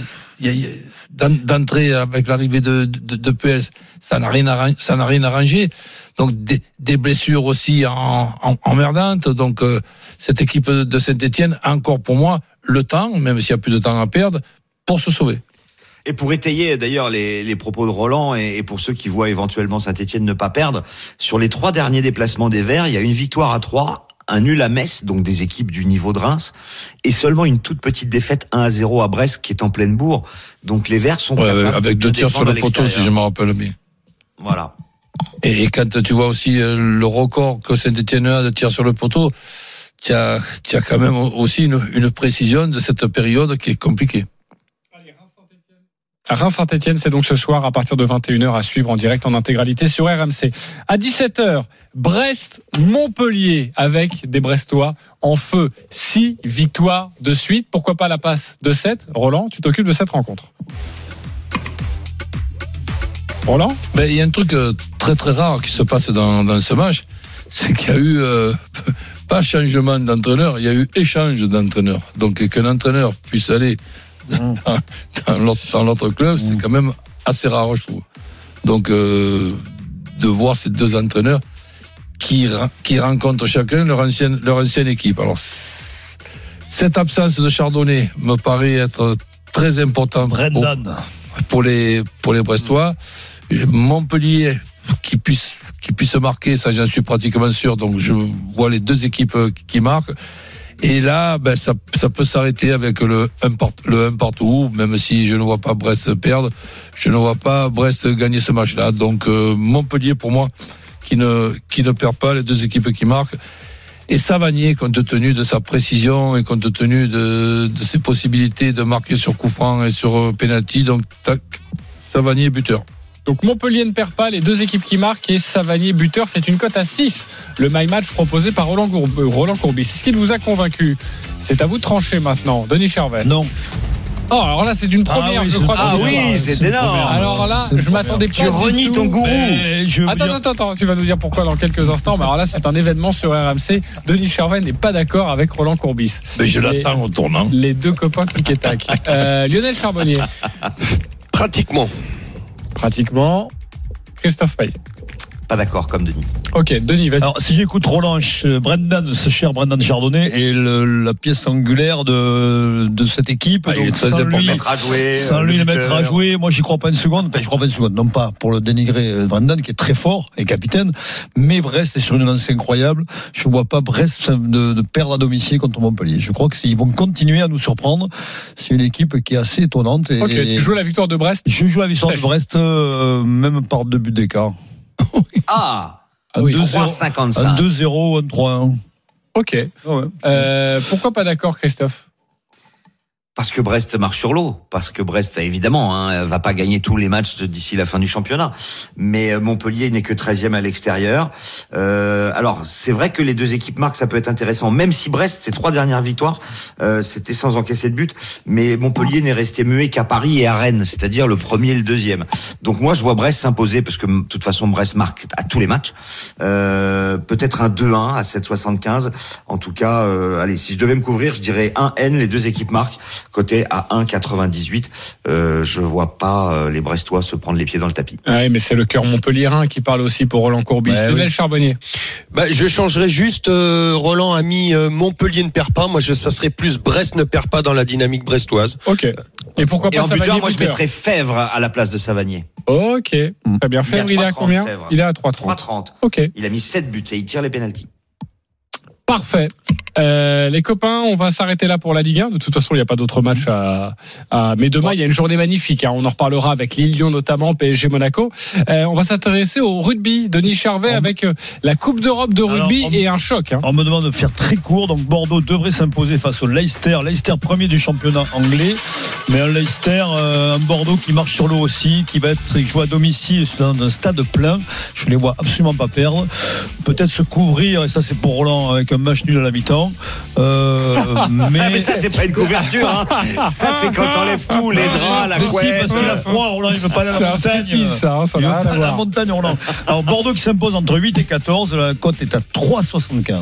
d'entrée avec l'arrivée de, de, de PS, ça n'a rien arrangé, ça n'a rien arrangé. Donc des, des blessures aussi en, en, emmerdantes. Donc euh, cette équipe de Saint-Etienne a encore pour moi le temps, même s'il y a plus de temps à perdre, pour se sauver. Et pour étayer d'ailleurs les, les, propos de Roland et, et, pour ceux qui voient éventuellement Saint-Etienne ne pas perdre, sur les trois derniers déplacements des Verts, il y a une victoire à trois, un nul à Metz, donc des équipes du niveau de Reims, et seulement une toute petite défaite 1 à 0 à Brest qui est en pleine bourre. Donc les Verts sont ouais, capables avec deux tirs sur le poteau, si je me rappelle bien. Voilà. Et, et quand tu vois aussi euh, le record que Saint-Etienne a de tirs sur le poteau, tu as, as quand même aussi une, une précision de cette période qui est compliquée. Reims-Saint-Etienne, c'est donc ce soir à partir de 21h à suivre en direct en intégralité sur RMC. À 17h, Brest-Montpellier avec des Brestois en feu. Six victoires de suite. Pourquoi pas la passe de 7 Roland, tu t'occupes de cette rencontre. Roland? Ben, Il y a un truc euh, très très rare qui se passe dans, ce match. C'est qu'il y a eu euh, pas changement d'entraîneur, il y a eu échange d'entraîneur. Donc qu'un entraîneur puisse aller dans, dans l'autre club, c'est quand même assez rare, je trouve. Donc, euh, de voir ces deux entraîneurs qui, qui rencontrent chacun leur ancienne, leur ancienne équipe. Alors, cette absence de Chardonnay me paraît être très importante pour, pour, les, pour les Brestois. Montpellier, qui puisse, qui puisse marquer, ça j'en suis pratiquement sûr. Donc, je vois les deux équipes qui marquent. Et là, ben, ça, ça peut s'arrêter avec le un, le un partout, même si je ne vois pas Brest perdre. Je ne vois pas Brest gagner ce match-là. Donc euh, Montpellier, pour moi, qui ne, qui ne perd pas, les deux équipes qui marquent. Et Savanier, compte tenu de sa précision et compte tenu de, de ses possibilités de marquer sur coup franc et sur penalty, donc Savanier buteur. Donc Montpellier ne perd pas, les deux équipes qui marquent et Savanier buteur, c'est une cote à 6. Le my match proposé par Roland, euh, Roland Courbis. Est-ce qu'il vous a convaincu C'est à vous de trancher maintenant. Denis Charvet. Non. Oh, alors là, c'est une première, oui, je c'est crois. Ah oui, c'est énorme. Alors là, C'est je m'attendais Tu pas. du renies ton gourou. Attends, dire- attends, attends, tu vas nous dire pourquoi dans quelques instants. Mais alors là, c'est un événement sur RMC. Denis Charvet n'est pas d'accord avec Roland Courbis. Mais je Les- l'attends au tournant. Les deux copains tic et tac. Euh, Lionel Charbonnier, Pratiquement. Pratiquement. Christophe Payet. Pas d'accord comme Denis. Ok, Denis, vas-y. Alors, si j'écoute Roland, ch- Brendan, ce cher Brendan Chardonnay, est le- la pièce angulaire de, de cette équipe. Ah, Donc, sans lui, Mettre à jouer. sans euh, lui le mettre à jouer, moi j'y crois pas une seconde. Enfin, je crois pas une seconde, non pas pour le dénigrer euh, Brendan qui est très fort et capitaine, mais Brest est sur une lancée incroyable. Je vois pas Brest de, de perdre à domicile contre Montpellier. Je crois qu'ils vont continuer à nous surprendre. C'est une équipe qui est assez étonnante. Et, Ok, tu joues la victoire de Brest? Je joue la victoire de Brest euh, même par deux buts d'écart. Ah, Ah oui. 2-0, 3,55. un 2-0 ou un 3-1. Ok. Ouais. Euh, pourquoi pas d'accord, Christophe? Parce que Brest marche sur l'eau. Parce que Brest, évidemment, hein, va pas gagner tous les matchs d'ici la fin du championnat. Mais euh, Montpellier n'est que 13e à l'extérieur. Euh, alors, c'est vrai que les deux équipes marquent, ça peut être intéressant. Même si Brest, ses trois dernières victoires, euh, c'était sans encaisser de but. Mais Montpellier n'est resté muet qu'à Paris et à Rennes, c'est-à-dire le premier et le deuxième. Donc moi, je vois Brest s'imposer parce que de toute façon, Brest marque à tous les matchs. Euh, Peut-être un 2-1 à 7,75. En tout cas, euh, allez, si je devais me couvrir, je dirais 1N, les deux équipes marquent. Côté à 1,98. Euh, je vois pas euh, les Brestois se prendre les pieds dans le tapis. Oui, mais c'est le cœur montpelliérain qui parle aussi pour Roland Courbis. Ouais, Lionel oui. Charbonnier. Bah, je changerais juste. euh, Roland a mis euh, Montpellier ne perd pas. Moi, je, ça serait plus Brest ne perd pas dans la dynamique brestoise. Ok. Et pourquoi Et pas en Savanier buteur, moi je mettrais Fèvre à la place de Savanier. Ok. Très bien. Fèvre, il est à 3,30 combien Fèvre. Il est à 3,30. 3,30. Ok. Il a mis 7 buts et il tire les pénalties. Parfait. Euh, les copains, on va s'arrêter là pour la Ligue 1. De toute façon, il n'y a pas d'autres matchs à, à- Mais demain, il y a une journée magnifique. hein. On en reparlera avec Lille-Lyon notamment, PSG Monaco. Euh, on va s'intéresser au rugby. Denis Charvet avec euh, la Coupe d'Europe de Alors, rugby on- et un choc. hein. On me demande de faire très court, donc Bordeaux devrait s'imposer face au Leicester. Leicester premier du championnat anglais, mais un Leicester, euh, un Bordeaux qui marche sur l'eau aussi, qui va être joué à domicile dans un stade plein. Je les vois absolument pas perdre. Peut-être se couvrir, et ça c'est pour Roland avec un match nul à la mi-temps. Euh, mais, Ah, mais ça, c'est pas une couverture. Hein. Ça, c'est quand t'enlèves tout, les draps, la Mais si, couette. parce qu'il a froid, Roland, il veut pas aller à C'est la montagne. striptease, ça, hein, ça il n'a veut pas aller à la montagne, Roland. Alors Bordeaux qui s'impose entre 8 et 14, la cote est à 3,75.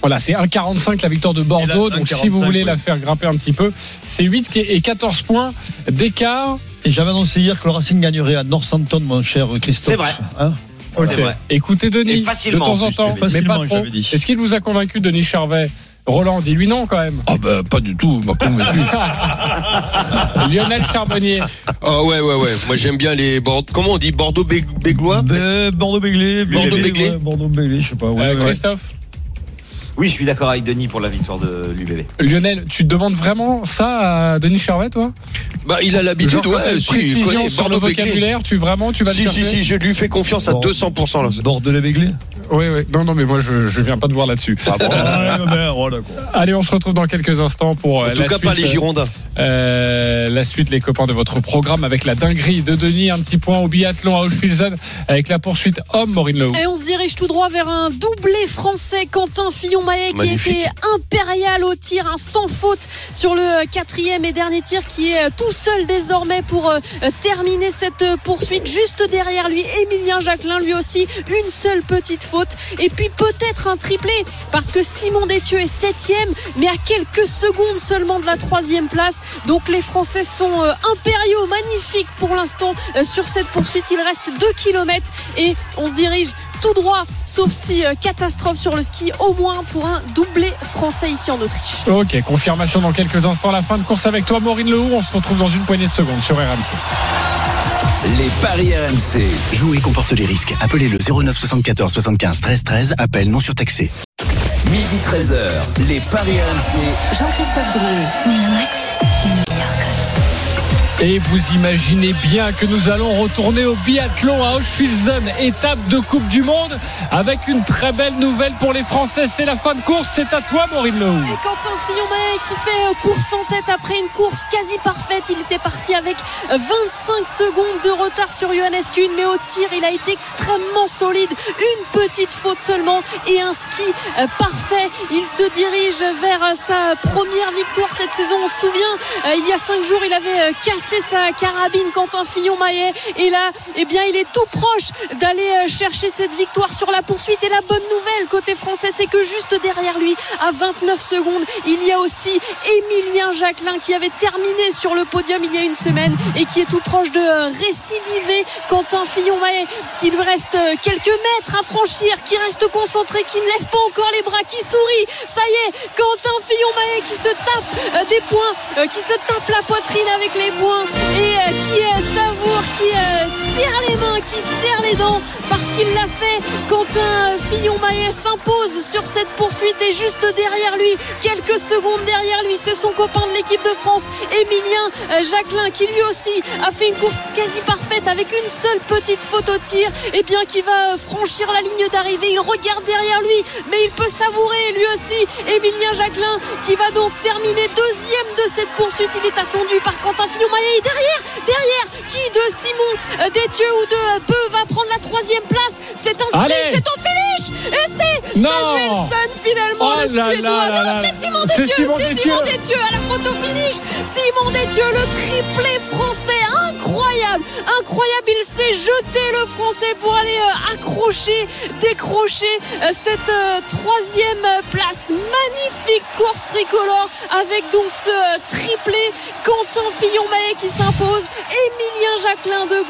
Voilà, c'est 1,45 la victoire de Bordeaux. Là, Donc, si 1,45, vous voulez oui. la faire grimper un petit peu, c'est 8 et 14 points d'écart. Et j'avais annoncé hier que le Racing gagnerait à Northampton, mon cher Christophe. C'est vrai. Hein Ok. C'est vrai. Écoutez Denis, de temps en temps, mais pas trop. Est-ce qu'il vous a convaincu, Denis Charvet Roland, dis-lui non quand même. Ah ben pas du tout, il m'a convaincu. Lionel Charbonnier. Ah ouais, ouais, ouais. Moi, j'aime bien les Bordeaux. Comment on dit Bordeaux Béglois? Ben, Bordeaux-Béglé, Bordeaux Béglé. ouais, Bordeaux-Béglé, je sais pas. ouais, Euh, ouais. Christophe? Oui, je suis d'accord avec Denis pour la victoire de l'UBB. Lionel, tu te demandes vraiment ça à Denis Charvet, toi? Bah, il a l'habitude, ouais. Si, il connaît sur le Bordeaux vocabulaire, tu vraiment, tu vas le Si, chercher si, si, je lui fais confiance à Bon. 200% là. Bordeaux-Béglé Oui, oui. Non, non, mais moi, je, je viens pas de voir là-dessus. Ah bon? Oh. Allez, on se retrouve dans quelques instants pour euh, En tout cas, suite, pas les euh, Girondins. Euh, la suite, les copains de votre programme avec la dinguerie de Denis. Un petit point au biathlon à Auschwitz avec la poursuite homme, Maureen Lehou. Et on se dirige tout droit vers un doublé français, Quentin Fillon-Maillet, qui Magnifique. était impérial au tir, un sans faute sur le quatrième et dernier tir, qui est tout seul désormais pour euh, terminer cette euh, poursuite. Juste derrière lui, Émilien Jacquelin, lui aussi, une seule petite faute. Et puis peut-être un triplé, parce que Simon Détieux est septième, mais à quelques secondes seulement de la troisième place. Donc les Français sont euh, impériaux, magnifiques pour l'instant euh, sur cette poursuite. Il reste 2 km et on se dirige tout droit, sauf si euh, catastrophe sur le ski, au moins pour un doublé français ici en Autriche. Ok, confirmation dans quelques instants. La fin de course avec toi, Maureen Lehou. On se retrouve dans une poignée de secondes sur RMC. Les paris RMC. Jouer comporte les risques. Appelez le 09 74 75 13 13. Appel non surtaxé. Midi 13h. Les paris RMC. Jean-Christophe Drouet, Et vous imaginez bien que nous allons retourner au biathlon à Auschwitz, étape de Coupe du Monde, avec une très belle nouvelle pour les Français. C'est la fin de course. C'est à toi, Maureen Lehou. Et Quentin fillon qui fait euh, course en tête après une course quasi parfaite. Il était parti avec 25 secondes de retard sur Johannes Kuhn, mais au tir, il a été extrêmement solide. Une petite faute seulement et un ski euh, parfait. Il se dirige vers euh, sa première victoire cette saison. On se souvient, il y a cinq jours, il avait cassé sa carabine Quentin Fillon-Maillet. Et là, eh bien, il est tout proche d'aller chercher cette victoire sur la poursuite. Et la bonne nouvelle côté français, c'est que juste derrière lui, à 29 secondes, il y a aussi Émilien Jacquelin qui avait terminé sur le podium il y a une semaine et qui est tout proche de récidiver. Quentin Fillon-Maillet qui lui reste quelques mètres à franchir, qui reste concentré, qui ne lève pas encore les bras, qui sourit. Ça y est, Quentin Fillon-Maillet qui se tape euh, des points, euh, qui se tape la poitrine avec les points et euh, qui savoure, qui serre les mains, qui serre les dents parce qu'il l'a fait. Quentin Fillon-Maillet s'impose sur cette poursuite et juste derrière lui, quelques secondes derrière lui, c'est son copain de l'équipe de France, Emilien Jacquelin, qui lui aussi a fait une course quasi parfaite avec une seule petite faute au tir, et bien qui va franchir la ligne d'arrivée. Il regarde derrière lui, mais il peut savourer lui aussi. Emilien Jacquelin qui va donc terminer deuxième de cette poursuite. Il est attendu par Quentin Fillon-Maillet. Derrière, derrière, qui de Simon euh, Détieux ou de Peu va prendre la troisième place? C'est un sprint, c'est un finish Et c'est Samuelson finalement oh le Suédois. non, c'est Simon Détieux, c'est Simon Détieux à la photo finish. Simon Détieux, le triplé français, incroyable, incroyable. Il s'est jeté le français pour aller euh, accrocher, décrocher euh, cette troisième place. Magnifique course tricolore avec donc ce triplé. Quentin Fillon-Maillet qui s'impose. Emilien Jacquelin de,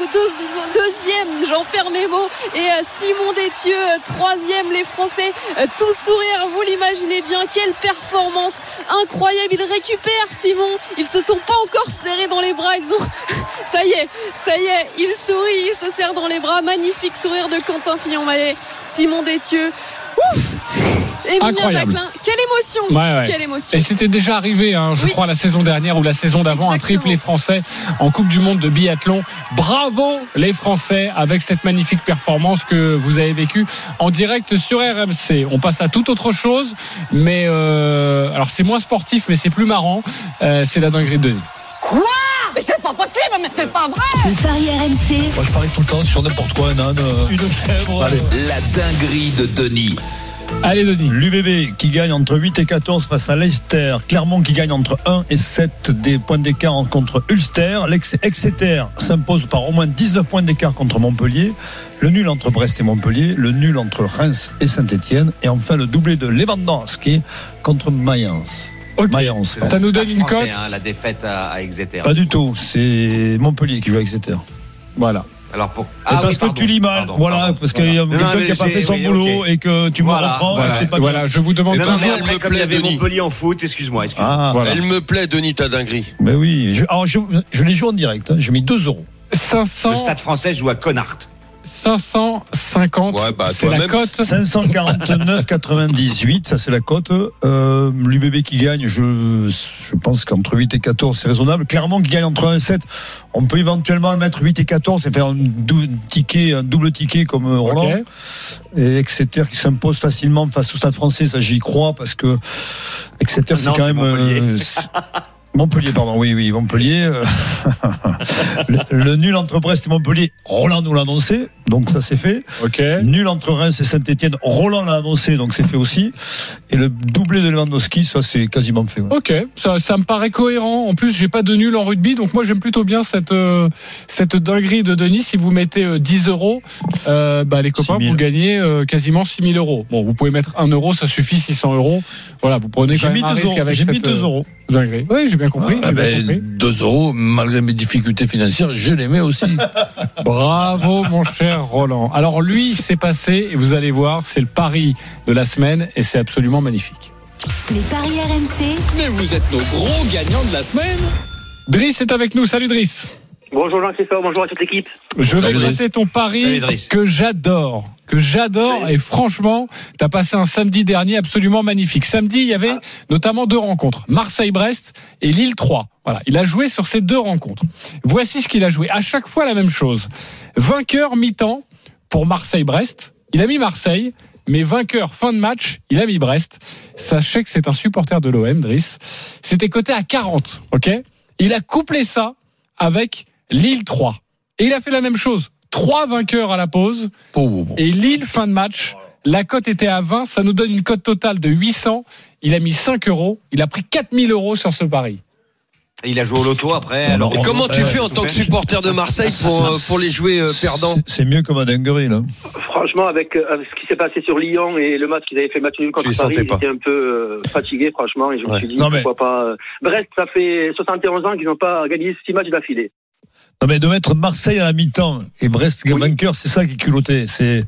deuxième, j'en perds mes mots. Et euh, Simon Détieux, euh, troisième, les Français, euh, tout sourire, vous l'imaginez bien. Quelle performance incroyable. Il récupère Simon. Ils se sont pas encore serrés dans les bras. Ils ont. Ça y est, ça y est, il sourit, il se serre dans les bras. Magnifique sourire de Quentin Fillon-Maillet. Simon Détieux. Ouf Emilien Jacquelin, quelle émotion, quelle émotion. Et c'était déjà arrivé, hein, je crois, la saison dernière ou la saison d'avant, un triplé français en Coupe du Monde de biathlon. Bravo les Français avec cette magnifique performance que vous avez vécue en direct sur RMC. On passe à toute autre chose, mais euh, alors c'est moins sportif, mais c'est plus marrant. Euh, c'est la dinguerie de Denis. Quoi? Mais c'est pas possible, mais c'est pas vrai Le Paris RMC. Moi je parie tout le temps sur n'importe quoi, un âne, euh, une chèvre. Allez. La dinguerie de Denis. Allez, Denis. L'UBB qui gagne entre 8 et 14 face à Leicester. Clermont qui gagne entre 1 et 7 des points d'écart contre Ulster. Exeter s'impose par au moins 19 points d'écart contre Montpellier. Le nul entre Brest et Montpellier. Le nul entre Reims et Saint-Etienne. Et enfin le doublé de Lewandowski contre Mayence. Mayence. Ça nous donne une cote. Hein, la défaite à, Exeter. Pas du tout. C'est Montpellier qui joue à Exeter. Voilà. Alors pour... Ah, parce que tu lis mal, voilà, parce qu'il y a quelqu'un qui n'a pas fait son boulot et que tu voilà, me reprends, voilà, c'est pas voilà, bien. je vous demande non, non, mais après, comme il y avait Montpellier en foot, excuse-moi, excuse ah, voilà. Elle me plaît, Denis, ta dinguerie. Mais oui, je, alors je, je l'ai joué en direct, hein, j'ai mis 2 euros. 500. Le stade français joue à Connard. 550, ouais, bah, c'est la cote. 549,98, ça c'est la cote. Euh, L'UBB qui gagne, je, je pense qu'entre 8 et 14, c'est raisonnable. Clairement, qui gagne entre 1 et 7, on peut éventuellement mettre 8 et 14 et faire un, ticket, un double ticket comme euh, Roland. Okay. Et Exeter qui s'impose facilement face au Stade français, ça j'y crois parce que Exeter c'est quand même... Montpellier, pardon, oui, oui, Montpellier. Euh, le, le, nul entre Brest et Montpellier, Roland nous l'a annoncé, donc ça c'est fait. Ok. Nul entre Reims et Saint-Etienne, Roland l'a annoncé, donc c'est fait aussi. Et le doublé de Lewandowski, ça c'est quasiment fait. Ouais. Ok, ça, ça me paraît cohérent. En plus, j'ai pas de nul en rugby, donc moi j'aime plutôt bien cette euh, cette dinguerie de Denis. Si vous mettez euh, 10 euros, euh, bah, les copains, vous gagnez quasiment 6 000 euros. Bon, vous pouvez mettre 1 euro, ça suffit, 600 euros. Voilà, vous prenez quand même un risque avec J'ai mis 2 euros. Dinguerie. Oui, j'ai bien compris. Ah, ben, 2 euros, malgré mes difficultés financières, je les mets aussi. Bravo, mon cher Roland. Alors, lui, c'est passé, et vous allez voir, c'est le pari de la semaine, et c'est absolument magnifique. Les paris RMC. Mais vous êtes nos gros gagnants de la semaine. Driss est avec nous. Salut, Driss. Bonjour Jean-Christophe, bonjour à toute l'équipe. Je vais Driss. ton pari que j'adore, que j'adore et franchement, tu as passé un samedi dernier absolument magnifique. Samedi, il y avait notamment deux rencontres, Marseille-Brest et Lille-3. Voilà, il a joué sur ces deux rencontres. Voici ce qu'il a joué. À chaque fois la même chose. Vainqueur mi-temps pour Marseille-Brest. Il a mis Marseille, mais vainqueur fin de match, il a mis Brest. Sachez que c'est un supporter de l'OM, Driss. C'était coté à 40, ok? Il a couplé ça avec Lille 3. Et il a fait la même chose. Trois vainqueurs à la pause. Et Lille, fin de match. La cote était à 20. Ça nous donne une cote totale de 800. Il a mis 5 euros. Il a pris 4000 euros sur ce pari. Et il a joué au loto après. alors Et comment tu fais en tant que supporter de Marseille pour, euh, pour les jouer euh, perdants C'est mieux que ma dinguerie, là. Franchement, avec, euh, avec ce qui s'est passé sur Lyon et le match qu'ils avaient fait match nul contre Paris, j'étais un peu euh, fatigué, franchement, et je me Ouais. suis dit, Non, mais- pourquoi pas. Brest, ça fait 71 ans qu'ils n'ont pas gagné 6 matchs d'affilée. Non, mais de mettre Marseille à la mi-temps et Brest vainqueur, c'est ça qui est culotté. C'est,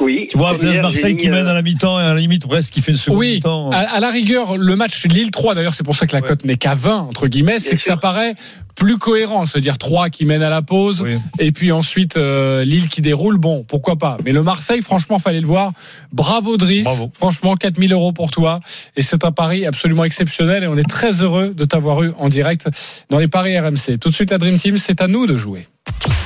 Oui. tu vois, Hier, Marseille qui mène à la mi-temps et à la limite Brest qui fait le second Oui, mi-temps. à, à la rigueur, le match Lille 3, d'ailleurs, c'est pour ça que la cote n'est qu'à 20, entre guillemets, c'est que ça paraît plus cohérent. C'est-à-dire 3 qui mènent à la pause, et puis ensuite euh, Lille qui déroule. Bon, pourquoi pas. Mais le Marseille, franchement, fallait le voir. Bravo Driss. Franchement, 4000 euros pour toi. Et c'est un pari absolument exceptionnel. Et on est très heureux de t'avoir eu en direct dans les paris RMC. Tout de suite, la Dream Team, c'est à nous de jouer.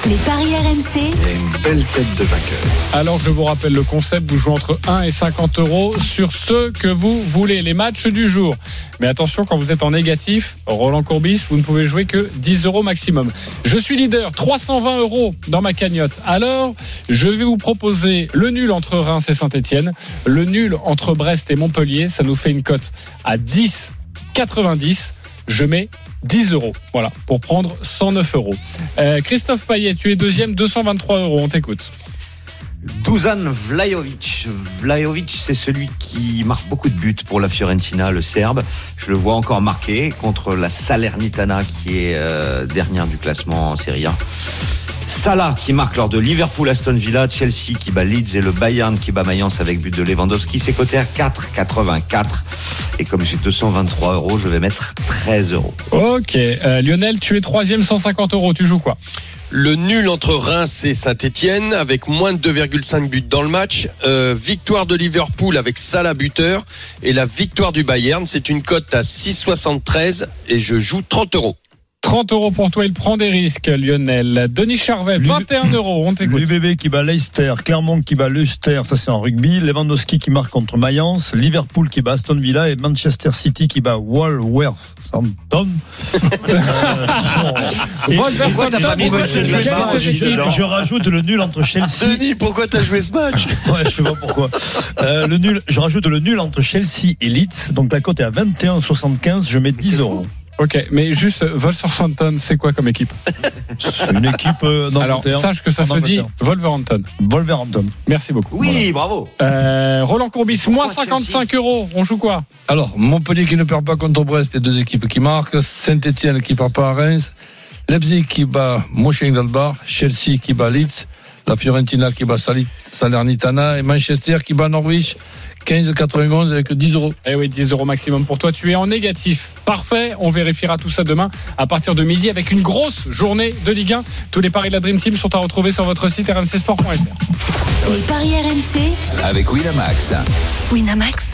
Les paris RMC. une belle tête de vainqueur. Alors je vous rappelle le concept, vous jouez entre 1 et 50 euros sur ce que vous voulez, les matchs du jour. Mais attention, quand vous êtes en négatif, Roland Courbis, vous ne pouvez jouer que 10 euros maximum. Je suis leader, 320 euros dans ma cagnotte. Alors, je vais vous proposer le nul entre Reims et Saint-Etienne, le nul entre Brest et Montpellier, ça nous fait une cote à 10,90. Je mets 10 euros, voilà, pour prendre 109 euros. Euh, Christophe Payet, tu es deuxième, 223 euros, on t'écoute. Dusan Vlajovic. Vlajovic, c'est celui qui marque beaucoup de buts pour la Fiorentina, le Serbe. Je le vois encore marqué contre la Salernitana, qui est euh, dernière du classement en Serie A. Salah qui marque lors de Liverpool Aston Villa, Chelsea qui bat Leeds et le Bayern qui bat Mayence avec but de Lewandowski. C'est coté à 4,84. Et comme j'ai 223 euros, je vais mettre 13 euros. Ok, euh, Lionel, tu es troisième, 150 euros. Tu joues quoi? Le nul entre Reims et Saint-Etienne avec moins de 2,5 buts dans le match. Euh, victoire de Liverpool avec Salah buteur. Et la victoire du Bayern, c'est une cote à 6,73 et je joue 30 euros. 30 euros pour toi, il prend des risques, Lionel. Denis Charvet, 21 euros, on t'écoute. L'UBB qui bat Leicester, Clermont qui bat Leicester, ça c'est en rugby, Lewandowski qui marque contre Mayence, Liverpool qui bat Aston Villa et Manchester City qui bat Wolverhampton. Je rajoute le nul entre Chelsea. Denis, pourquoi t'as joué ce match? Ouais, je sais pas pourquoi. Euh, le nul, je rajoute le nul entre Chelsea et Leeds. Donc la cote est à 21,75. Je mets 10 euros. Ok, mais juste, euh, Wolverhampton, c'est quoi comme équipe C'est une équipe euh, Alors, d'Angleterre. sache que ça se dit. Wolverhampton. Wolverhampton. Merci beaucoup. Oui, bravo. Euh, Roland Courbis, moins 55 euros. On joue quoi Alors, Montpellier qui ne perd pas contre Brest, les deux équipes qui marquent. Saint-Etienne qui part pas à Reims. Leipzig qui bat Mönchengladbach. Chelsea qui bat Leeds. La Fiorentina qui bat Salernitana. Et Manchester qui bat Norwich. 15,91 avec 10 euros. Eh oui, 10 euros maximum pour toi. Tu es en négatif. Parfait. On vérifiera tout ça demain à partir de midi avec une grosse journée de Ligue 1. Tous les paris de la Dream Team sont à retrouver sur votre site rmcsport.fr. Les paris RMC. Avec Winamax. Winamax,